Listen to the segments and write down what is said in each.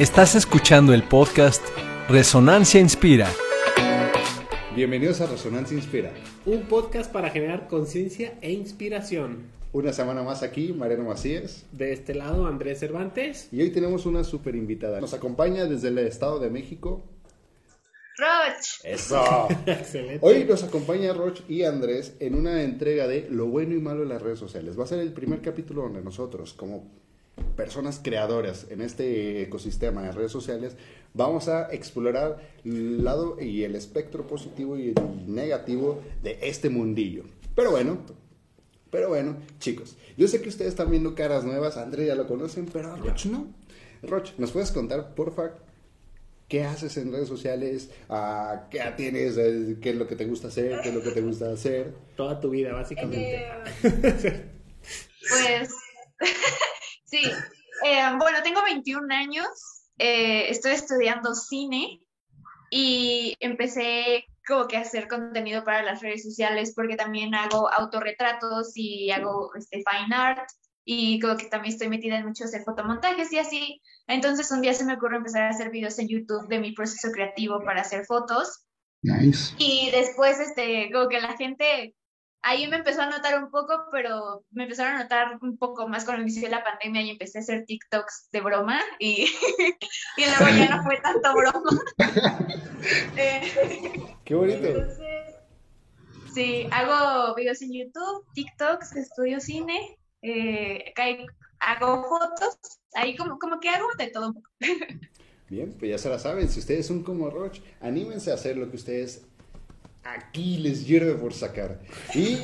Estás escuchando el podcast Resonancia Inspira. Bienvenidos a Resonancia Inspira. Un podcast para generar conciencia e inspiración. Una semana más aquí, Mariano Macías. De este lado, Andrés Cervantes. Y hoy tenemos una súper invitada. Nos acompaña desde el Estado de México. Roch. Eso. Excelente. Hoy nos acompaña Roch y Andrés en una entrega de Lo bueno y malo de las redes sociales. Va a ser el primer capítulo donde nosotros, como personas creadoras en este ecosistema de redes sociales, vamos a explorar el lado y el espectro positivo y el negativo de este mundillo. Pero bueno, pero bueno, chicos, yo sé que ustedes están viendo caras nuevas, Andrés ya lo conocen, pero Roch no. Roch, ¿nos puedes contar, porfa, qué haces en redes sociales? Ah, ¿Qué tienes? ¿Qué es lo que te gusta hacer? ¿Qué es lo que te gusta hacer? Toda tu vida, básicamente. Eh, pues, sí. Eh, bueno, tengo 21 años, eh, estoy estudiando cine y empecé como que a hacer contenido para las redes sociales porque también hago autorretratos y hago este, fine art y como que también estoy metida en muchos de fotomontajes y así. Entonces un día se me ocurre empezar a hacer videos en YouTube de mi proceso creativo para hacer fotos. Nice. Y después, este, como que la gente ahí me empezó a notar un poco, pero me empezaron a notar un poco más cuando inició la pandemia y empecé a hacer TikToks de broma y, y luego ya no fue tanto broma. Eh, Qué bonito. entonces, sí, hago videos en YouTube, TikToks, estudio cine, eh, hago fotos, ahí como, como que hago de todo un poco. Bien, pues ya se la saben, si ustedes son como Roch, anímense a hacer lo que ustedes aquí les hierve por sacar. Y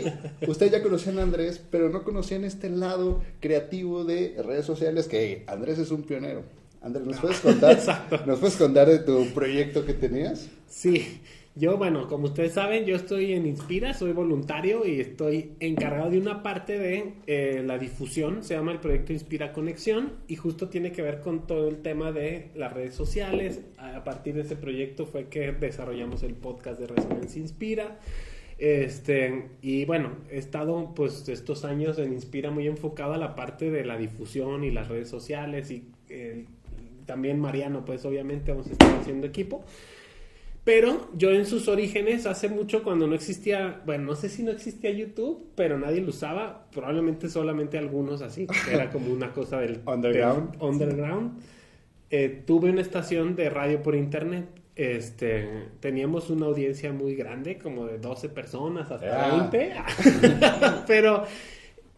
ustedes ya conocían a Andrés, pero no conocían este lado creativo de redes sociales que Andrés es un pionero. Andrés, ¿nos puedes contar. ¿nos puedes contar de tu proyecto que tenías? Sí, yo, bueno, como ustedes saben, yo estoy en Inspira, soy voluntario y estoy encargado de una parte de eh, la difusión, se llama el proyecto Inspira Conexión y justo tiene que ver con todo el tema de las redes sociales. A partir de ese proyecto fue que desarrollamos el podcast de Resonancia Inspira. Este, y bueno, he estado pues estos años en Inspira muy enfocado a la parte de la difusión y las redes sociales y eh, también Mariano, pues obviamente vamos a estar haciendo equipo. Pero yo en sus orígenes, hace mucho cuando no existía, bueno, no sé si no existía YouTube, pero nadie lo usaba, probablemente solamente algunos así, que era como una cosa del Underground. del underground. Eh, tuve una estación de radio por internet, este, teníamos una audiencia muy grande, como de 12 personas hasta Ah. 20, pero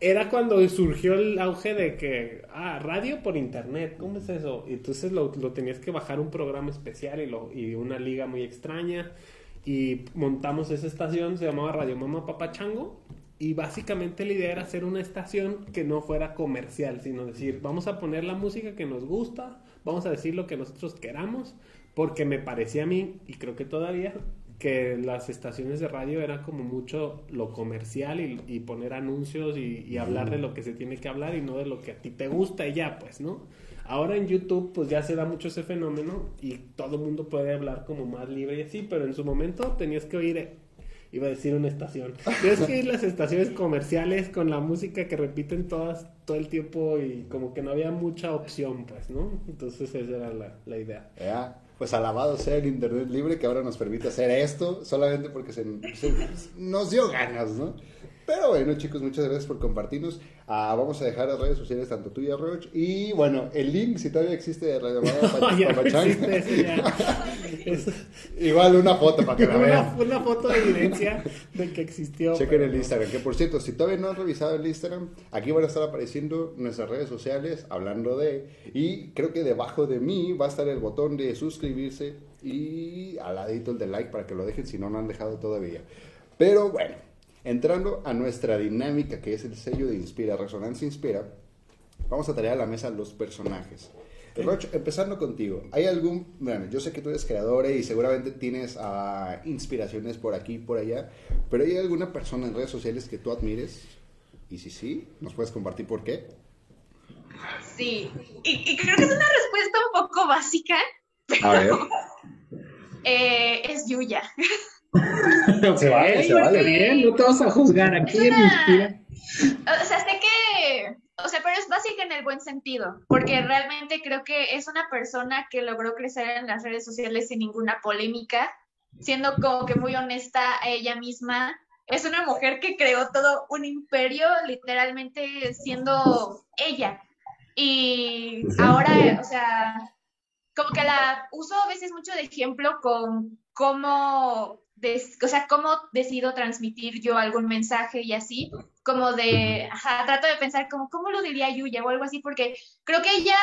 era cuando surgió el auge de que, ah, radio por internet, ¿cómo es eso? Y entonces lo, lo tenías que bajar un programa especial y, lo, y una liga muy extraña. Y montamos esa estación, se llamaba Radio Mama Papachango. Y básicamente la idea era hacer una estación que no fuera comercial, sino decir, vamos a poner la música que nos gusta, vamos a decir lo que nosotros queramos, porque me parecía a mí, y creo que todavía, que las estaciones de radio era como mucho lo comercial y, y poner anuncios y, y hablar de lo que se tiene que hablar y no de lo que a ti te gusta y ya, pues, ¿no? Ahora en YouTube pues ya se da mucho ese fenómeno y todo el mundo puede hablar como más libre y así, pero en su momento tenías que oír, iba a decir una estación, tienes que oír las estaciones comerciales con la música que repiten todas todo el tiempo y como que no había mucha opción, pues, ¿no? Entonces esa era la, la idea. Ya, Pues alabado sea el Internet libre que ahora nos permite hacer esto solamente porque se, nos dio ganas, ¿no? Pero bueno, chicos, muchas gracias por compartirnos. Ah, vamos a dejar las redes sociales, tanto tuya, Roch, y bueno, el link, si todavía existe de Radio no igual una foto para que la una, vean. una foto de evidencia de que existió. Chequen el no. Instagram, que por cierto, si todavía no han revisado el Instagram, aquí van a estar apareciendo nuestras redes sociales hablando de, y creo que debajo de mí va a estar el botón de suscribirse y al ladito el de like para que lo dejen si no lo han dejado todavía. Pero bueno, entrando a nuestra dinámica que es el sello de Inspira, Resonancia Inspira, vamos a traer a la mesa los personajes. Roch, empezando contigo, ¿hay algún, bueno, yo sé que tú eres creadora y seguramente tienes ah, inspiraciones por aquí y por allá, pero ¿hay alguna persona en redes sociales que tú admires? Y si sí, ¿nos puedes compartir por qué? Sí, y, y creo que es una respuesta un poco básica, A ver. eh, es Yuya. Se vale, se vale. Bien, no te vas a juzgar aquí una-. O sea, sé que, o o sea, pero es básica en el buen sentido, porque realmente creo que es una persona que logró crecer en las redes sociales sin ninguna polémica, siendo como que muy honesta a ella misma. Es una mujer que creó todo un imperio, literalmente siendo ella. Y ahora, o sea, como que la uso a veces mucho de ejemplo con cómo, o sea, cómo decido transmitir yo algún mensaje y así, como de, ajá, trato de pensar como, ¿cómo lo diría Yuya o algo así? Porque creo que ella,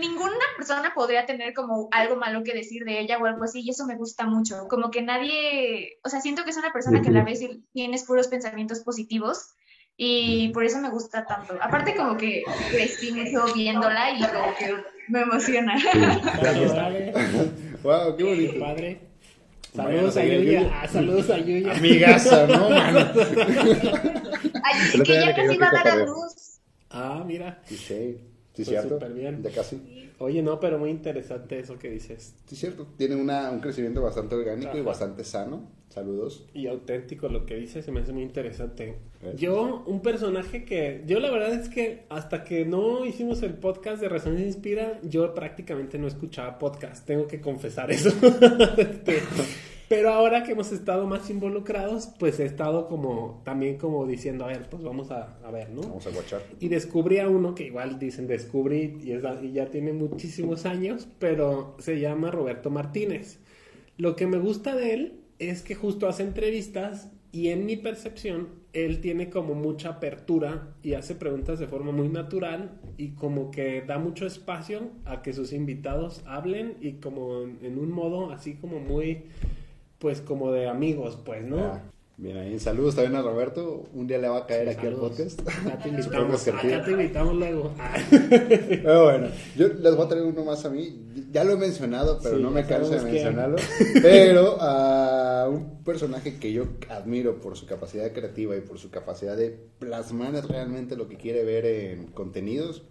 ninguna persona podría tener como algo malo que decir de ella o algo así, y eso me gusta mucho, como que nadie, o sea, siento que es una persona que a la vez tienes puros pensamientos positivos y por eso me gusta tanto. Aparte como que crecí mucho viéndola y como que me emociona. wow, qué bonito. Padre. Saludos a Yuya. Ah, saludos a Yuya. Amigaza, ¿no, mano? Ay, es que ya casi va a dar a luz. Ah, mira. Sí, sí, Pues cierto. súper bien. Ya casi. Oye, no, pero muy interesante eso que dices. Sí, cierto. Tiene una, un crecimiento bastante orgánico y Ajá. bastante sano. Saludos. Y auténtico lo que dices, se me hace muy interesante. Gracias. Yo, un personaje que. Yo, la verdad es que hasta que no hicimos el podcast de Resonancia Inspira, yo prácticamente no escuchaba podcast. Tengo que confesar eso. Este, pero ahora que hemos estado más involucrados, pues he estado como. También como diciendo, a ver, pues vamos a, a ver, ¿no? Vamos a guachar. Y descubrí a uno que igual dicen descubrí y, es, y ya tiene muchísimos años, pero se llama Roberto Martínez. Lo que me gusta de él es que justo hace entrevistas y en mi percepción él tiene como mucha apertura y hace preguntas de forma muy natural y como que da mucho espacio a que sus invitados hablen y como en, en un modo así como muy pues como de amigos pues, ¿no? Ah, bien ahí. Saludos también a Roberto. Un día le va a caer aquí al podcast. Acá te invitamos, que pida. acá te invitamos luego. Ah. Pero bueno, yo les voy a traer uno más a mí. Ya lo he mencionado, pero Sí, no me canso de mencionarlo. Pero a un personaje que yo admiro por su capacidad creativa y por su capacidad de plasmar realmente lo que quiere ver en contenidos.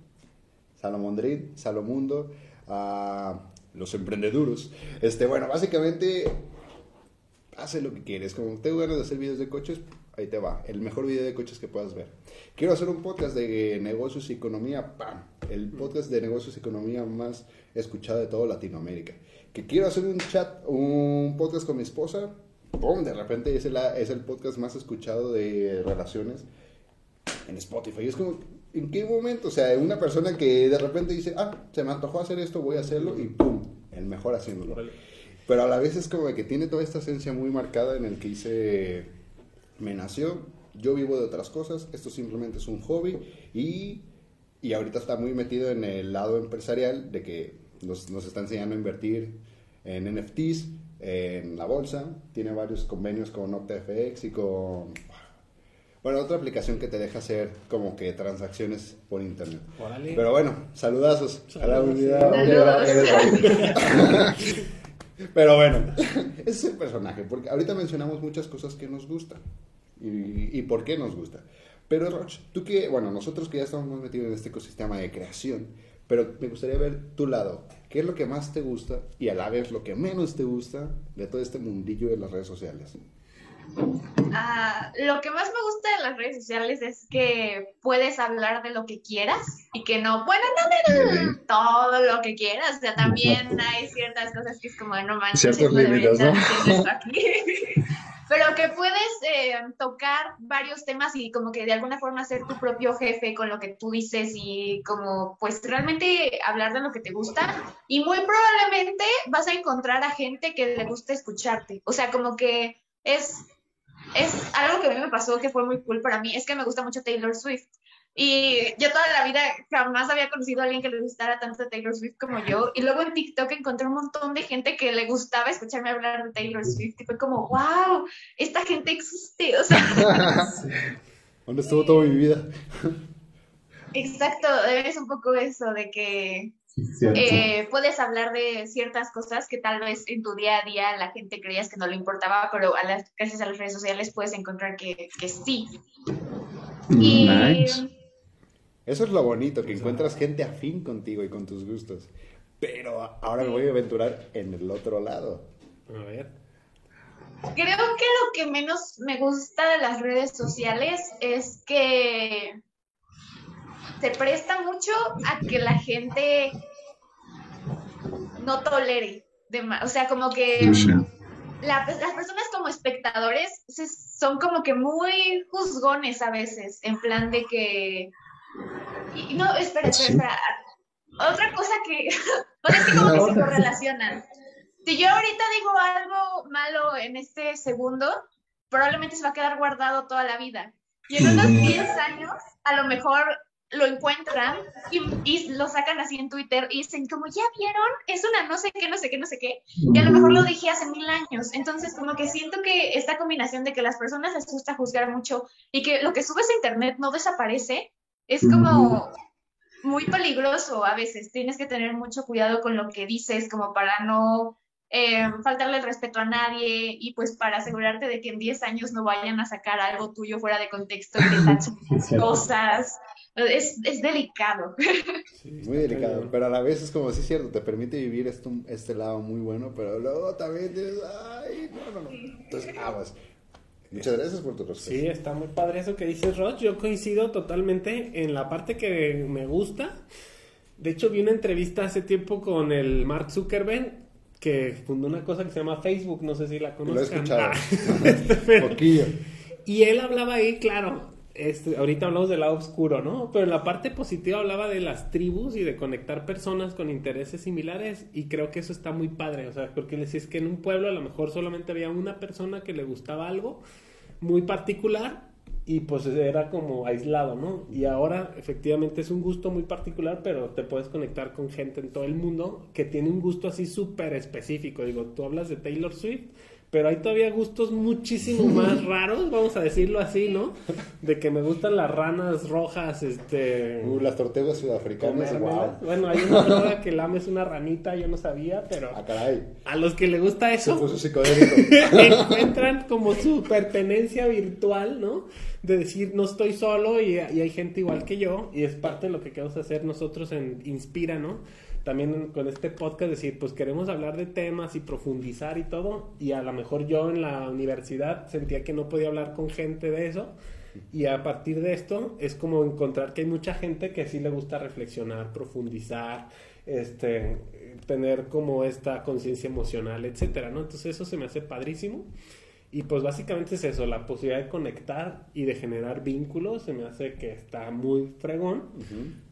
Salomondrid, Salomundo, a los emprendeduros. Este, bueno, básicamente hace lo que quieres. Como tengo ganas de hacer videos de coches, ahí te va. El mejor video de coches que puedas ver. Quiero hacer un podcast de negocios y economía, ¡pam! El podcast de negocios y economía más escuchado de toda Latinoamérica. Que quiero hacer un chat, un podcast con mi esposa, ¡pum! De repente es el, es el podcast más escuchado de relaciones en Spotify. Es como, ¿en qué momento? O sea, una persona que de repente dice, ah, se me antojó hacer esto, voy a hacerlo y ¡pum! El mejor haciéndolo. Órale. Pero a la vez es como que tiene toda esta esencia muy marcada en el que dice, me nació, yo vivo de otras cosas, esto simplemente es un hobby y, y ahorita está muy metido en el lado empresarial de que nos, nos está enseñando a invertir en NFTs, en la bolsa, tiene varios convenios con OptaFX y con... Bueno, otra aplicación que te deja hacer como que transacciones por internet. Pero bueno, saludazos. a la Saludos. unidad. Pero bueno, ese es el personaje, porque ahorita mencionamos muchas cosas que nos gustan y, por qué nos gusta. Pero Roch, tú que, bueno, nosotros que ya estamos muy metidos en este ecosistema de creación, pero me gustaría ver tu lado. ¿Qué es lo que más te gusta y a la vez lo que menos te gusta de todo este mundillo de las redes sociales? Ah, lo que más me gusta de las redes sociales es que puedes hablar de lo que quieras y que no, bueno, no de todo lo que quieras, o sea, también hay ciertas cosas que es como, no manches, Ciertos límites, ¿no? Pero que puedes eh, tocar varios temas y como que de alguna forma ser tu propio jefe con lo que tú dices y como pues realmente hablar de lo que te gusta. Y muy probablemente vas a encontrar a gente que le guste escucharte. O sea, como que es es algo que a mí me pasó que fue muy cool para mí, es que me gusta mucho Taylor Swift. Y yo toda la vida jamás había conocido a alguien que le gustara tanto Taylor Swift como yo. Y luego en TikTok encontré un montón de gente que le gustaba escucharme hablar de Taylor Swift. Y fue como, wow, esta gente existe. O sea, ¿Dónde estuvo toda mi vida? exacto, es un poco eso de que eh, puedes hablar de ciertas cosas que tal vez en tu día a día la gente creías que no le importaba, pero a las, gracias a las redes sociales puedes encontrar que, que sí. Y Nice. Eso es lo bonito, que encuentras gente afín contigo y con tus gustos. Pero ahora me voy a aventurar en el otro lado. A ver. creo que lo que menos me gusta de las redes sociales es que se presta mucho a que la gente no tolere. O sea, como que las personas como espectadores son como que muy juzgones a veces, en plan de que... no, espera, espera, espera. Otra cosa que... es que como que se correlacionan. Si yo ahorita digo algo malo en este segundo, probablemente se va a quedar guardado toda la vida. Y en unos 10 años, a lo mejor lo encuentran y, lo sacan así en Twitter y dicen como, ya vieron, es una no sé qué, no sé qué, no sé qué. Y a lo mejor lo dije hace mil años. Entonces, como que siento que esta combinación de que las personas les gusta juzgar mucho y que lo que subes a internet no desaparece, es como muy peligroso a veces. Tienes que tener mucho cuidado con lo que dices como para no eh, faltarle el respeto a nadie y pues para asegurarte de que en 10 años no vayan a sacar algo tuyo fuera de contexto y te cosas. Es, es delicado. muy delicado, pero a la vez es como, sí es cierto, te permite vivir esto, este lado muy bueno, pero luego también dices, ay, no, no, no. Entonces, aguas. Muchas gracias por tu respuesta. Sí, está muy padre eso que dices, Roch. Yo coincido totalmente en la parte que me gusta. De hecho, vi una entrevista hace tiempo con el Mark Zuckerberg que fundó una cosa que se llama Facebook, no sé si la conozcan. Lo he escuchado. Ah, Poquillo. Y él hablaba ahí, claro, este, ahorita hablamos del lado oscuro, ¿no? Pero en la parte positiva hablaba de las tribus y de conectar personas con intereses similares y creo que eso está muy padre, o sea, porque le es que en un pueblo a lo mejor solamente había una persona que le gustaba algo muy particular y pues era como aislado, ¿no? Y ahora efectivamente es un gusto muy particular, pero te puedes conectar con gente en todo el mundo que tiene un gusto así súper específico. Digo, tú hablas de Taylor Swift pero hay todavía gustos muchísimo más raros, vamos a decirlo así, ¿no? De que me gustan las ranas rojas, este... Uh, las tortugas sudafricanas, wow. Bueno, hay una persona que lames una ranita, yo no sabía, pero... Ah, caray. A los que le gusta eso... Se puso psicodélico. encuentran como su pertenencia virtual, ¿no? De decir, no estoy solo y, y hay gente igual que yo, y es parte de lo que queremos hacer nosotros en Inspira, ¿no? También con este podcast decir, pues queremos hablar de temas y profundizar y todo, y a lo mejor yo en la universidad sentía que no podía hablar con gente de eso, y a partir de esto es como encontrar que hay mucha gente que sí le gusta reflexionar, profundizar, este, tener como esta conciencia emocional, etcétera, ¿no? Entonces eso se me hace padrísimo. Y pues básicamente es eso, la posibilidad de conectar y de generar vínculos, se me hace que está muy fregón.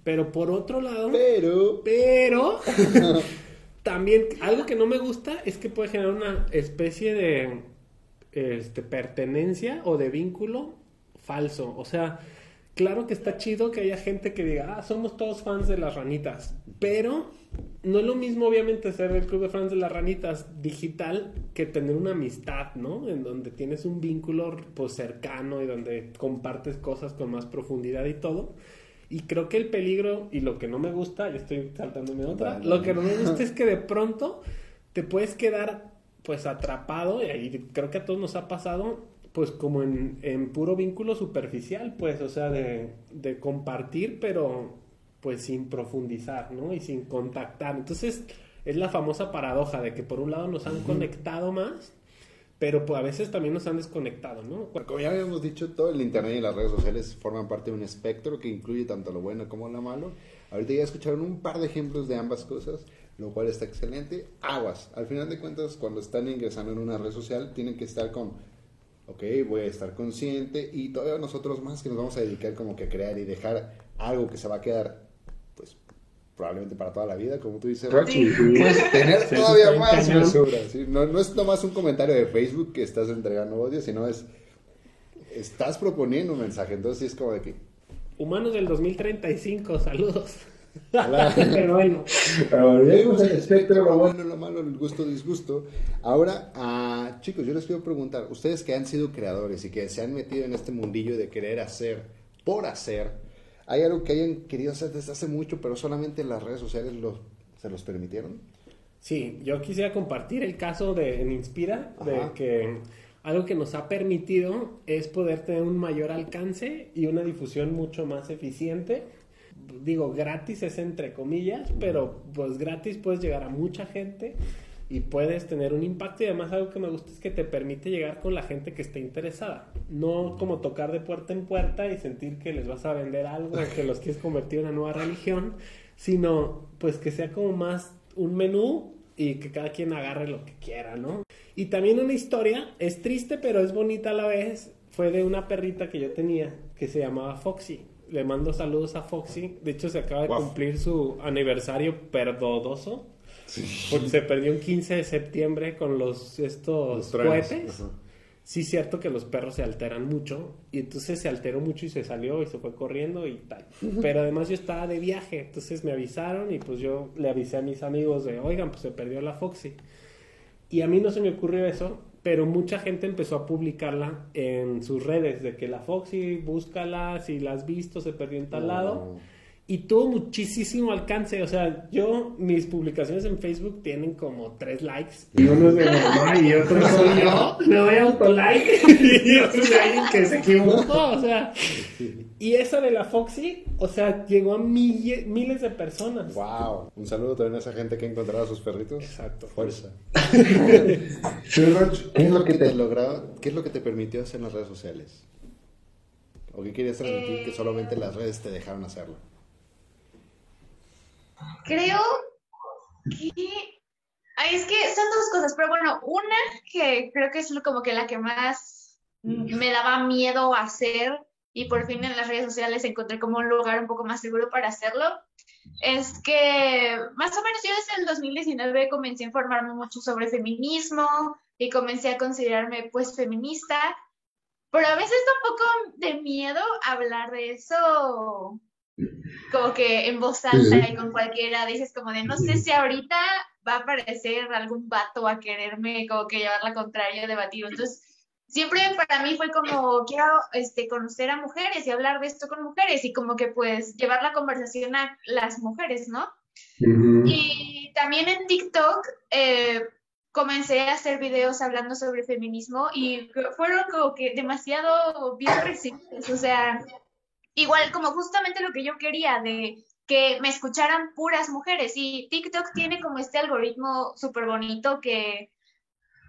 Pero por otro lado... Pero... Pero... también algo que no me gusta es que puede generar una especie de este, pertenencia o de vínculo falso. O sea, claro que está chido que haya gente que diga, ah, somos todos fans de las ranitas, pero no es lo mismo obviamente ser el club de fans de las ranitas digital que tener una amistad, ¿no? En donde tienes un vínculo pues cercano y donde compartes cosas con más profundidad y todo. Y creo que el peligro y lo que no me gusta, ya estoy saltándome otra, lo que no me gusta es que de pronto te puedes quedar pues atrapado y creo que a todos nos ha pasado pues como en, en puro vínculo superficial, pues, o sea, de, de, compartir, pero pues sin profundizar, ¿no? Y sin contactar. Entonces, es la famosa paradoja de que por un lado nos han conectado más, pero pues a veces también nos han desconectado, ¿no? Como ya habíamos dicho, todo el Internet y las redes sociales forman parte de un espectro que incluye tanto lo bueno como lo malo. Ahorita ya escucharon un par de ejemplos de ambas cosas, lo cual está excelente. Aguas, al final de cuentas, cuando están ingresando en una red social, tienen que estar con ok, voy a estar consciente y todavía nosotros más que nos vamos a dedicar como que a crear y dejar algo que se va a quedar, pues, probablemente para toda la vida, como tú dices, pues tener todavía más mesura, no, no es nomás un comentario de Facebook que estás entregando odio, sino es, estás proponiendo un mensaje, entonces sí es como de que... Humanos del 2035, saludos. Pero bueno. el espectro, lo bueno, lo malo, el gusto, disgusto. Ahora, ah, chicos, yo les quiero preguntar, ustedes que han sido creadores y que se han metido en este mundillo de querer hacer por hacer, ¿hay algo que hayan querido hacer desde hace mucho, pero solamente las redes sociales se los permitieron? Sí, yo quisiera compartir el caso de en Inspira, de que algo que nos ha permitido es poder tener un mayor alcance y una difusión mucho más eficiente digo, gratis es entre comillas, pero pues gratis puedes llegar a mucha gente y puedes tener un impacto y además algo que me gusta es que te permite llegar con la gente que esté interesada. No como tocar de puerta en puerta y sentir que les vas a vender algo que los quieres convertir en una nueva religión, sino pues que sea como más un menú y que cada quien agarre lo que quiera, ¿no? Y también una historia, es triste pero es bonita a la vez, fue de una perrita que yo tenía que se llamaba Foxy. Le mando saludos a Foxy. De hecho, se acaba de cumplir su aniversario perdodoso. Porque se perdió un 15 de septiembre con los estos cohetes. Sí, cierto que los perros se alteran mucho. Y entonces se alteró mucho y se salió y se fue corriendo y tal. Pero además yo estaba de viaje. Entonces me avisaron y pues yo le avisé a mis amigos de, oigan, pues se perdió la Foxy. Y a mí no se me ocurrió eso, pero mucha gente empezó a publicarla en sus redes, de que la Foxy, búscala, si la has visto, se perdió en tal lado y tuvo muchísimo alcance. O sea, yo, mis publicaciones en Facebook tienen como tres likes. Y uno es de mamá y otro soy yo. Le doy autolike. y otro es alguien que se equivocó. O sea, y esa de la Foxy, o sea, llegó a miles de personas. Wow. Un saludo también a esa gente que ha encontrado a sus perritos. Exacto. Fuerza. ¿Qué es lo que te logrado? ¿Qué es lo que te permitió hacer en las redes sociales? ¿O qué querías transmitir que solamente las redes te dejaron hacerlo? Creo que... Ay, es que son dos cosas, pero bueno, una que creo que es como que la que más me daba miedo hacer y por fin en las redes sociales encontré como un lugar un poco más seguro para hacerlo, es que más o menos yo desde el 2019 comencé a informarme mucho sobre feminismo y comencé a considerarme pues feminista, pero a veces da un poco de miedo hablar de eso como que en voz alta y con cualquiera dices como de no sé si ahorita va a aparecer algún vato a quererme como que llevar la contraria, debatir. Entonces, siempre para mí fue como quiero este, conocer a mujeres y hablar de esto con mujeres y como que pues llevar la conversación a las mujeres, ¿no? Y también en TikTok eh, comencé a hacer videos hablando sobre feminismo y fueron como que demasiado bien recibidos, o sea, igual como justamente lo que yo quería de que me escucharan puras mujeres y TikTok tiene como este algoritmo súper bonito que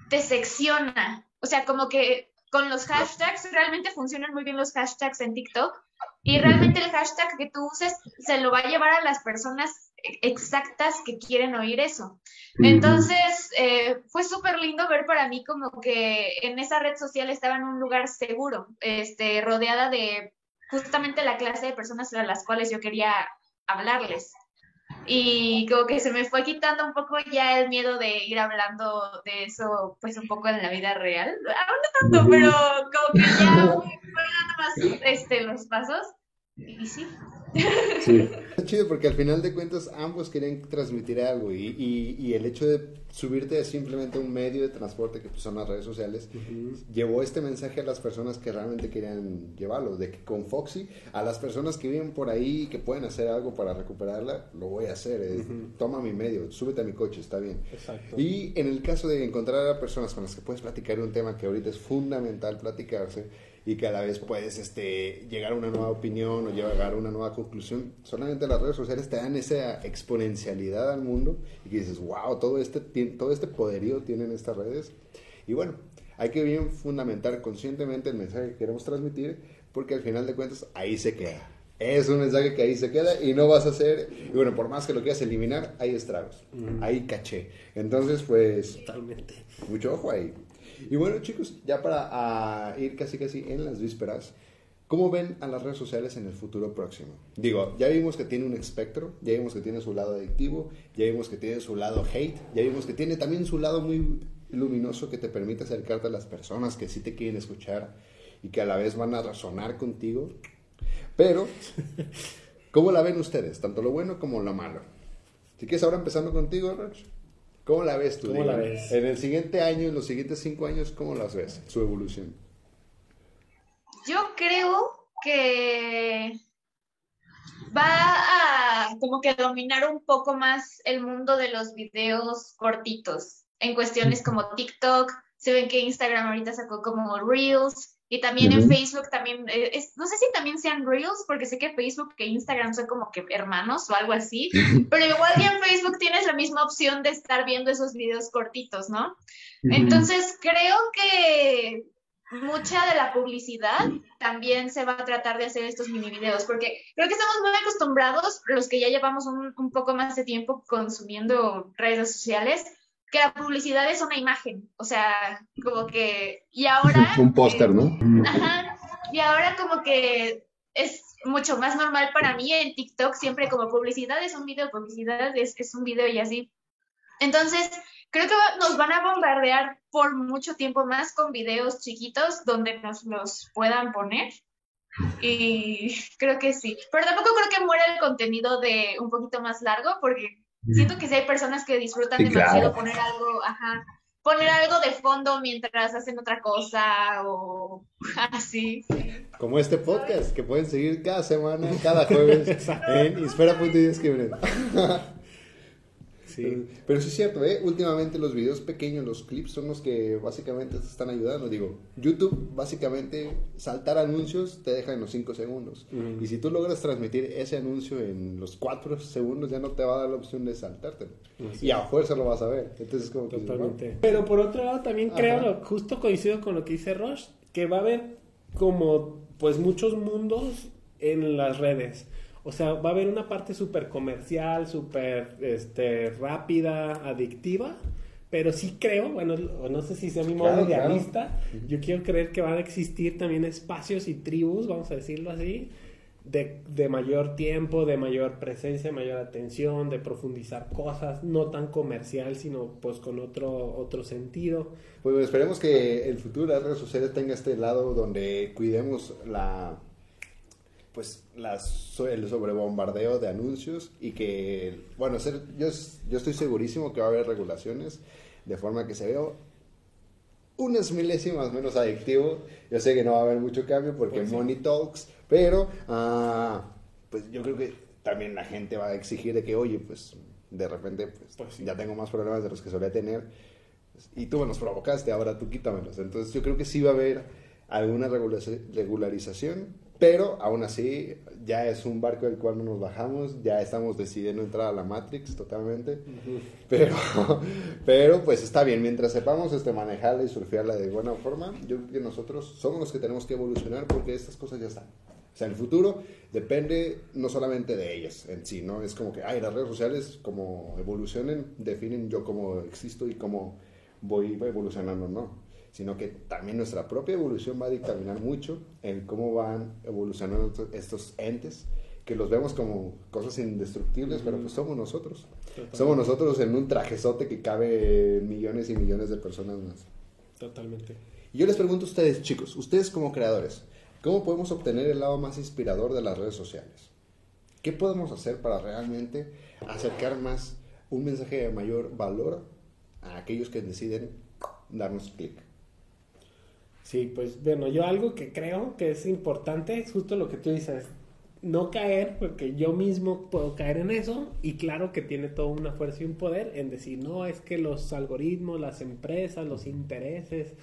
te secciona, o sea, como que con los hashtags realmente funcionan muy bien los hashtags en TikTok y realmente el hashtag que tú uses se lo va a llevar a las personas exactas que quieren oír eso. Entonces, eh, fue súper lindo ver para mí como que en esa red social estaba en un lugar seguro, este, rodeada de justamente la clase de personas a las cuales yo quería hablarles. Y como que se me fue quitando un poco ya el miedo de ir hablando de eso, pues un poco en la vida real. Aún no tanto, pero como que ya voy dando más este, los pasos. Y sí. Sí. Es chido porque al final de cuentas ambos quieren transmitir algo y, y, el hecho de subirte a simplemente un medio de transporte que pues, son las redes sociales llevó este mensaje a las personas que realmente querían llevarlo, de que con Foxy a las personas que viven por ahí y que pueden hacer algo para recuperarla, lo voy a hacer, toma mi medio, súbete a mi coche, está bien. Exacto. Y en el caso de encontrar a personas con las que puedes platicar un tema que ahorita es fundamental platicarse, y que a la vez puedes este, llegar a una nueva opinión o llegar a una nueva conclusión. Solamente las redes sociales te dan esa exponencialidad al mundo y que dices, wow, todo este, todo este poderío tienen estas redes. Y bueno, hay que bien fundamentar conscientemente el mensaje que queremos transmitir porque al final de cuentas ahí se queda. Es un mensaje que ahí se queda y no vas a hacer, y bueno, por más que lo quieras eliminar, hay estragos, hay caché. Entonces, pues... Totalmente. Mucho ojo ahí. Y bueno, chicos, ya para ah, ir casi casi en las vísperas, ¿cómo ven a las redes sociales en el futuro próximo? Digo, ya vimos que tiene un espectro, ya vimos que tiene su lado adictivo, ya vimos que tiene su lado hate, ya vimos que tiene también su lado muy luminoso que te permite acercarte a las personas que sí te quieren escuchar y que a la vez van a razonar contigo. Pero, ¿cómo la ven ustedes? Tanto lo bueno como lo malo. Si quieres, ahora empezando contigo, Roch. ¿Cómo la ves tú? ¿Cómo la ves? En el siguiente año, en los siguientes cinco años, ¿cómo las ves? Su evolución. Yo creo que va a como que dominar un poco más el mundo de los videos cortitos en cuestiones como TikTok. Se ven que Instagram ahorita sacó como Reels Y también en Ujú. Facebook también, eh, es- no sé si también sean Reels, porque sé que Facebook e Instagram son como que hermanos o algo así, pero igual que en Facebook tienes la misma opción de estar viendo esos videos cortitos, ¿no? Entonces creo que mucha de la publicidad también se va a tratar de hacer estos mini videos, porque creo que estamos muy acostumbrados, los que ya llevamos un, un poco más de tiempo consumiendo redes sociales, que la publicidad es una imagen, o sea, como que, y ahora... Un póster, ¿no? Ajá, y ahora como que es mucho más normal para mí en TikTok, siempre como publicidad es un video, publicidad es, es un video y así. Entonces, creo que nos van a bombardear por mucho tiempo más con videos chiquitos donde nos los puedan poner. Y creo que sí. Pero tampoco creo que muera el contenido de un poquito más largo, porque siento que sí hay personas que disfrutan Sí, demasiado claro. poner algo, ajá, poner algo de fondo mientras hacen otra cosa o así. Como este podcast, que pueden seguir cada semana, cada jueves, en Ispera.discrimen. Sí. Pero sí es cierto, ¿eh? últimamente los videos pequeños, los clips son los que básicamente te están ayudando. Digo, YouTube básicamente saltar anuncios te deja en los 5 segundos. Y si tú logras transmitir ese anuncio en los 4 segundos, ya no te va a dar la opción de saltártelo. Así Y a fuerza lo vas a ver. Entonces, como que dices, Totalmente. Pero por otro lado también creo, Ajá. lo- justo coincido con lo que dice Roche, que va a haber como pues muchos mundos en las redes. O sea, va a haber una parte súper comercial, súper este, rápida, adictiva, pero sí creo, bueno, no sé si sea mi modo Claro, claro. idealista, yo quiero creer que van a existir también espacios y tribus, vamos a decirlo así, de, de mayor tiempo, de mayor presencia, de mayor atención, de profundizar cosas, no tan comercial, sino pues con otro, otro sentido. Pues esperemos que el futuro de las redes sociales tenga este lado donde cuidemos la pues las, el sobrebombardeo de anuncios y que bueno ser, yo, yo estoy segurísimo que va a haber regulaciones de forma que se vea unas milésimas menos adictivo yo sé que no va a haber mucho cambio porque Pues sí. money talks pero ah, pues yo creo que también la gente va a exigir de que oye pues de repente pues, Pues sí. ya tengo más problemas de los que solía tener y tú me los provocaste, ahora tú quítamelos. Entonces yo creo que sí va a haber alguna regularización, pero aún así ya es un barco del cual no nos bajamos, ya estamos decidiendo entrar a la Matrix totalmente, pero, pero pues está bien, mientras sepamos este, manejarla y surfearla de buena forma, yo creo que nosotros somos los que tenemos que evolucionar porque estas cosas ya están. O sea, el futuro depende no solamente de ellas en sí, ¿no? Es como que, ay, las redes sociales como evolucionen, definen yo cómo existo y cómo voy evolucionando, ¿no? Sino que también nuestra propia evolución va a dictaminar mucho en cómo van evolucionando estos- entes, que los vemos como cosas indestructibles, pero pues somos nosotros. Totalmente. Somos nosotros en un trajezote que cabe millones y millones de personas más. Totalmente. Y yo les pregunto a ustedes, chicos, ustedes como creadores, ¿cómo podemos obtener el lado más inspirador de las redes sociales? ¿Qué podemos hacer para realmente acercar más un mensaje de mayor valor a aquellos que deciden darnos clic? Sí, pues bueno, yo algo que creo que es importante es justo lo que tú dices, no caer, porque yo mismo puedo caer en eso y claro que tiene toda una fuerza y un poder en decir, no, es que los algoritmos, las empresas, los intereses,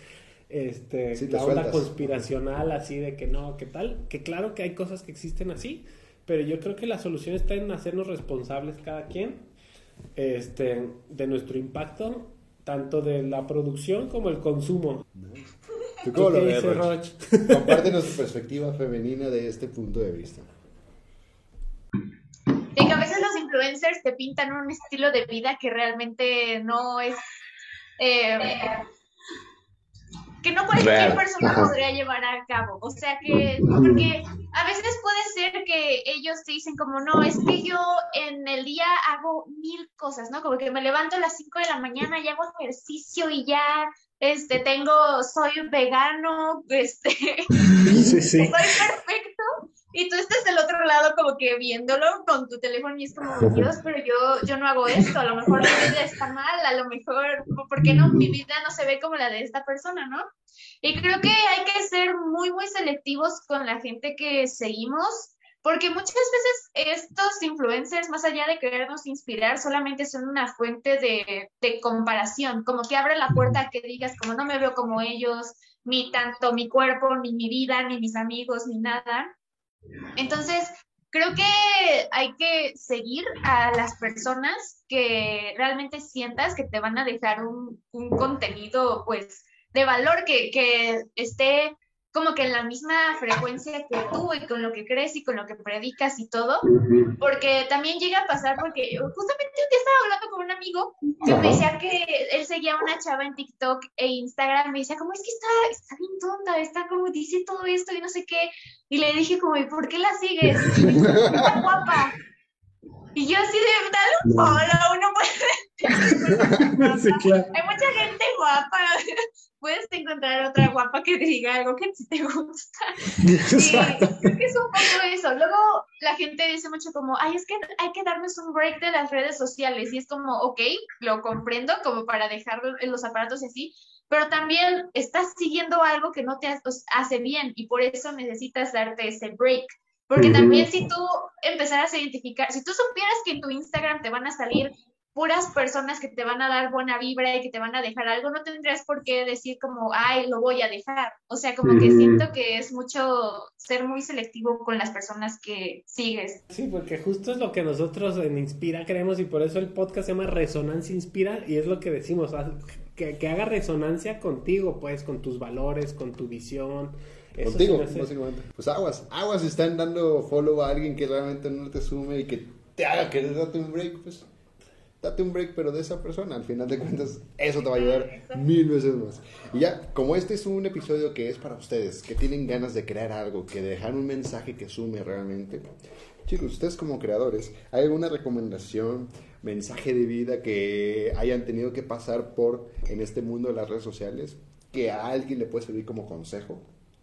este, Sí, la onda conspiracional así de que no, que tal, que claro que hay cosas que existen así, pero yo creo que la solución está en hacernos responsables cada quien este, de nuestro impacto, tanto de la producción como el consumo. ¿Tú cómo ¿Tú lo qué ves, Roch? Compártenos tu perspectiva femenina de este punto de vista. Y que a veces los influencers te pintan un estilo de vida que realmente no es. eh, que no cualquier Real. persona Ajá. podría llevar a cabo. O sea que. Porque a veces puede ser que ellos te dicen, como, no, es que yo en el día hago mil cosas, ¿no? Como que me levanto a las 5 de la mañana y hago ejercicio y ya. Este, tengo, soy vegano, este, Sí, sí. soy perfecto. Y tú estás del otro lado como que viéndolo con tu teléfono y es como, Dios, pero yo, yo no hago esto, a lo mejor mi vida está mal, a lo mejor, ¿por qué no? Mi vida no se ve como la de esta persona, ¿no? Y creo que hay que ser muy, muy selectivos con la gente que seguimos, porque muchas veces estos influencers, más allá de querernos inspirar, solamente son una fuente de, de comparación, como que abre la puerta a que digas, como no me veo como ellos, ni tanto mi cuerpo, ni mi vida, ni mis amigos, ni nada. Entonces, creo que hay que seguir a las personas que realmente sientas que te van a dejar un, un contenido, pues, de valor que, que esté como que en la misma frecuencia que tú y con lo que crees y con lo que predicas y todo, porque también llega a pasar porque justamente un día estaba hablando con un amigo que me decía que él seguía a una chava en TikTok e Instagram, me decía como es que está, está bien tonta, está como dice todo esto y no sé qué, y le dije como, ¿y por qué la sigues? Está guapa. Y yo así de, dale un follow, uno puede... Sí, claro. Hay mucha gente guapa. Puedes encontrar otra guapa que te diga algo que te gusta. Y creo que es un poco eso. Luego la gente dice mucho como, ay, es que hay que darnos un break de las redes sociales. Y es como, ok, lo comprendo, como para dejarlo en los aparatos y así. Pero también estás siguiendo algo que no te hace bien y por eso necesitas darte ese break. Porque también si tú empezaras a identificar, si tú supieras que en tu Instagram te van a salir puras personas que te van a dar buena vibra y que te van a dejar algo, no tendrías por qué decir como, ay, lo voy a dejar. O sea, como que siento que es mucho ser muy selectivo con las personas que sigues. Sí, porque justo es lo que nosotros en Inspira queremos y por eso el podcast se llama Resonancia Inspira y es lo que decimos, que, que haga resonancia contigo, pues, con tus valores, con tu visión. Eso Contigo, hace- básicamente. Pues aguas, aguas si están dando follow a alguien que realmente no te sume y que te haga querer darte un break, pues date un break, pero de esa persona. Al final de cuentas, eso te va a ayudar mil veces más. Y ya, como este es un episodio que es para ustedes, que tienen ganas de crear algo, que dejar un mensaje que sume realmente. Chicos, ustedes como creadores, ¿hay alguna recomendación, mensaje de vida que hayan tenido que pasar por en este mundo de las redes sociales? Que a alguien le puede servir como consejo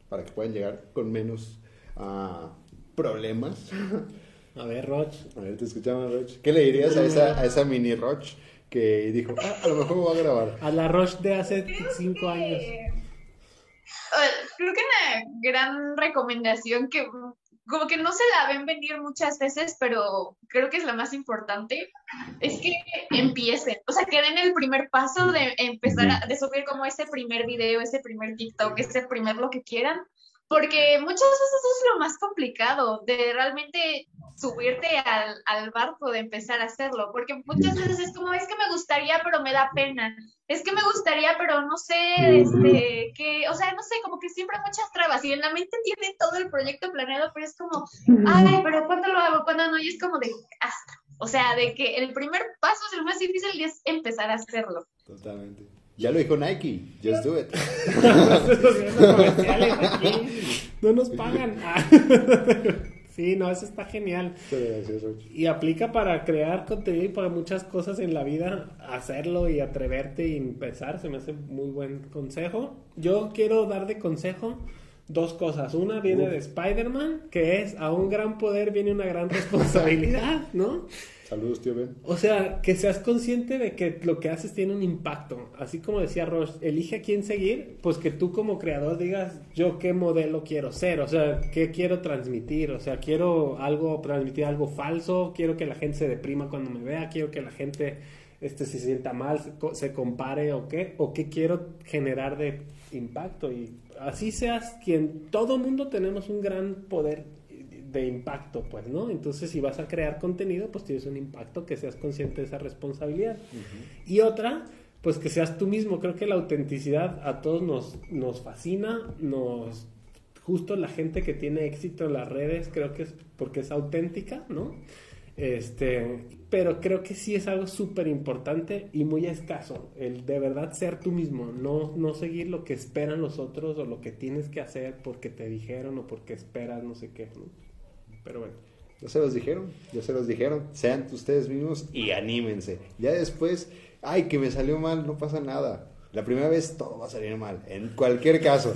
para que puedan llegar con menos ah, problemas. A ver, Roch. A ver, te escuchamos, Roch. ¿Qué le dirías a esa, a esa mini Roch que dijo, ah, a lo mejor me voy a grabar? A la Roch de hace cinco años. Eh, creo que una gran recomendación que como que no se la ven venir muchas veces, pero creo que es la más importante, es que empiecen, o sea, que den el primer paso de empezar a de subir como ese primer video, ese primer TikTok, ese primer lo que quieran, porque muchas veces es lo más complicado, de realmente subirte al, al barco, de empezar a hacerlo, porque muchas veces es como, es que me gustaría, pero me da pena, es que me gustaría, pero no sé, este, que, o sea, no sé, como que siempre hay muchas trabas y en la mente tiene todo el proyecto planeado, pero es como, ay, pero ¿cuándo lo hago? ¿Cuándo no? Y es como de, hasta, o sea, de que el primer paso es el más difícil y es empezar a hacerlo. Totalmente. Ya lo dijo Nike, just do it. No nos pagan. Sí, no, eso está genial. Y aplica para crear contenido y para muchas cosas en la vida, hacerlo y atreverte y empezar, se me hace muy buen consejo. Yo quiero dar de consejo dos cosas. Una viene de Spider-Man, que es a un gran poder viene una gran responsabilidad, ¿no? Saludos, tío Ben. O sea, que seas consciente de que lo que haces tiene un impacto. Así como decía Roche, elige a quién seguir, pues que tú como creador digas, yo qué modelo quiero ser, o sea, qué quiero transmitir, o sea, quiero algo, transmitir algo falso, quiero que la gente se deprima cuando me vea, quiero que la gente este, se sienta mal, se, se compare o qué, o qué quiero generar de impacto. Y así seas quien, todo mundo tenemos un gran poder de impacto, pues, ¿no? Entonces, si vas a crear contenido, pues tienes un impacto, que seas consciente de esa responsabilidad. Y otra, pues que seas tú mismo. Creo que la autenticidad a todos nos, nos fascina, nos... Justo la gente que tiene éxito en las redes, creo que es porque es auténtica, ¿no? Este, pero creo que sí es algo súper importante y muy escaso, el de verdad ser tú mismo, no, no seguir lo que esperan los otros o lo que tienes que hacer porque te dijeron o porque esperas, no sé qué, ¿no? Pero bueno. Ya se los dijeron, ya se los dijeron. Sean ustedes mismos y anímense. Ya después, ay, que me salió mal, no pasa nada. La primera vez todo va a salir mal, en cualquier caso.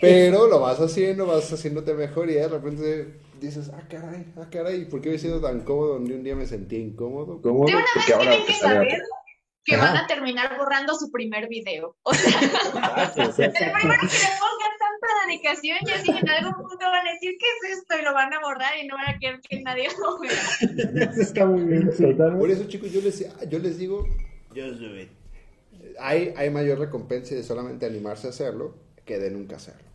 Pero lo vas haciendo, vas haciéndote mejor y de repente dices, ah, caray, ah, caray, ¿por qué he sido tan cómodo donde un día me sentí incómodo? ¿Cómo? De una vez Porque ahora tienen te que sale saber que Ajá. van a terminar borrando su primer video. O sea, Exacto, el primero que le pongan tan padre comunicación y así en algún punto van a decir, ¿qué es esto? Y lo van a borrar y no van a querer que nadie lo vea. Eso está muy bien. Por eso, chicos, yo les, yo les digo, just do it. Hay, hay mayor recompensa de solamente animarse a hacerlo que de nunca hacerlo.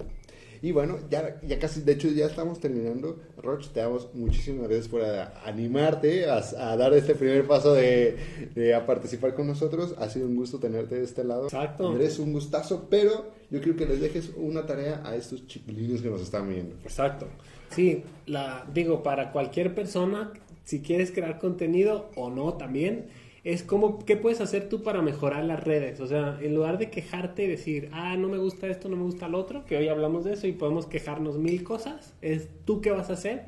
Y bueno, ya, ya casi, de hecho ya estamos terminando. Roch, te damos muchísimas gracias por a- animarte a, a dar este primer paso de, de a participar con nosotros. Ha sido un gusto tenerte de este lado. Exacto. Andrés, un gustazo, pero yo quiero que les dejes una tarea a estos chiquilines que nos están viendo. Exacto. Sí, la, digo, para cualquier persona, si quieres crear contenido o no también, es como, ¿qué puedes hacer tú para mejorar las redes? O sea, en lugar de quejarte y decir, ah, no me gusta esto, no me gusta lo otro, que hoy hablamos de eso y podemos quejarnos mil cosas, es tú qué vas a hacer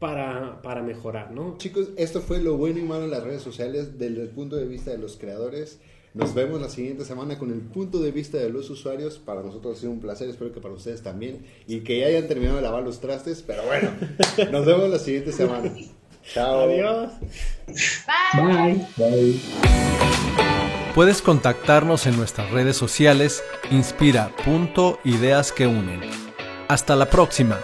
para, para mejorar, ¿no? Chicos, esto fue lo bueno y malo en las redes sociales desde el punto de vista de los creadores. Nos vemos la siguiente semana con el punto de vista de los usuarios. Para nosotros ha sido un placer, espero que para ustedes también. Y que ya hayan terminado de lavar los trastes. Pero bueno, nos vemos la siguiente semana. Chao. Adiós. Bye. Bye. Puedes contactarnos en nuestras redes sociales inspira.ideas que unen. Hasta la próxima.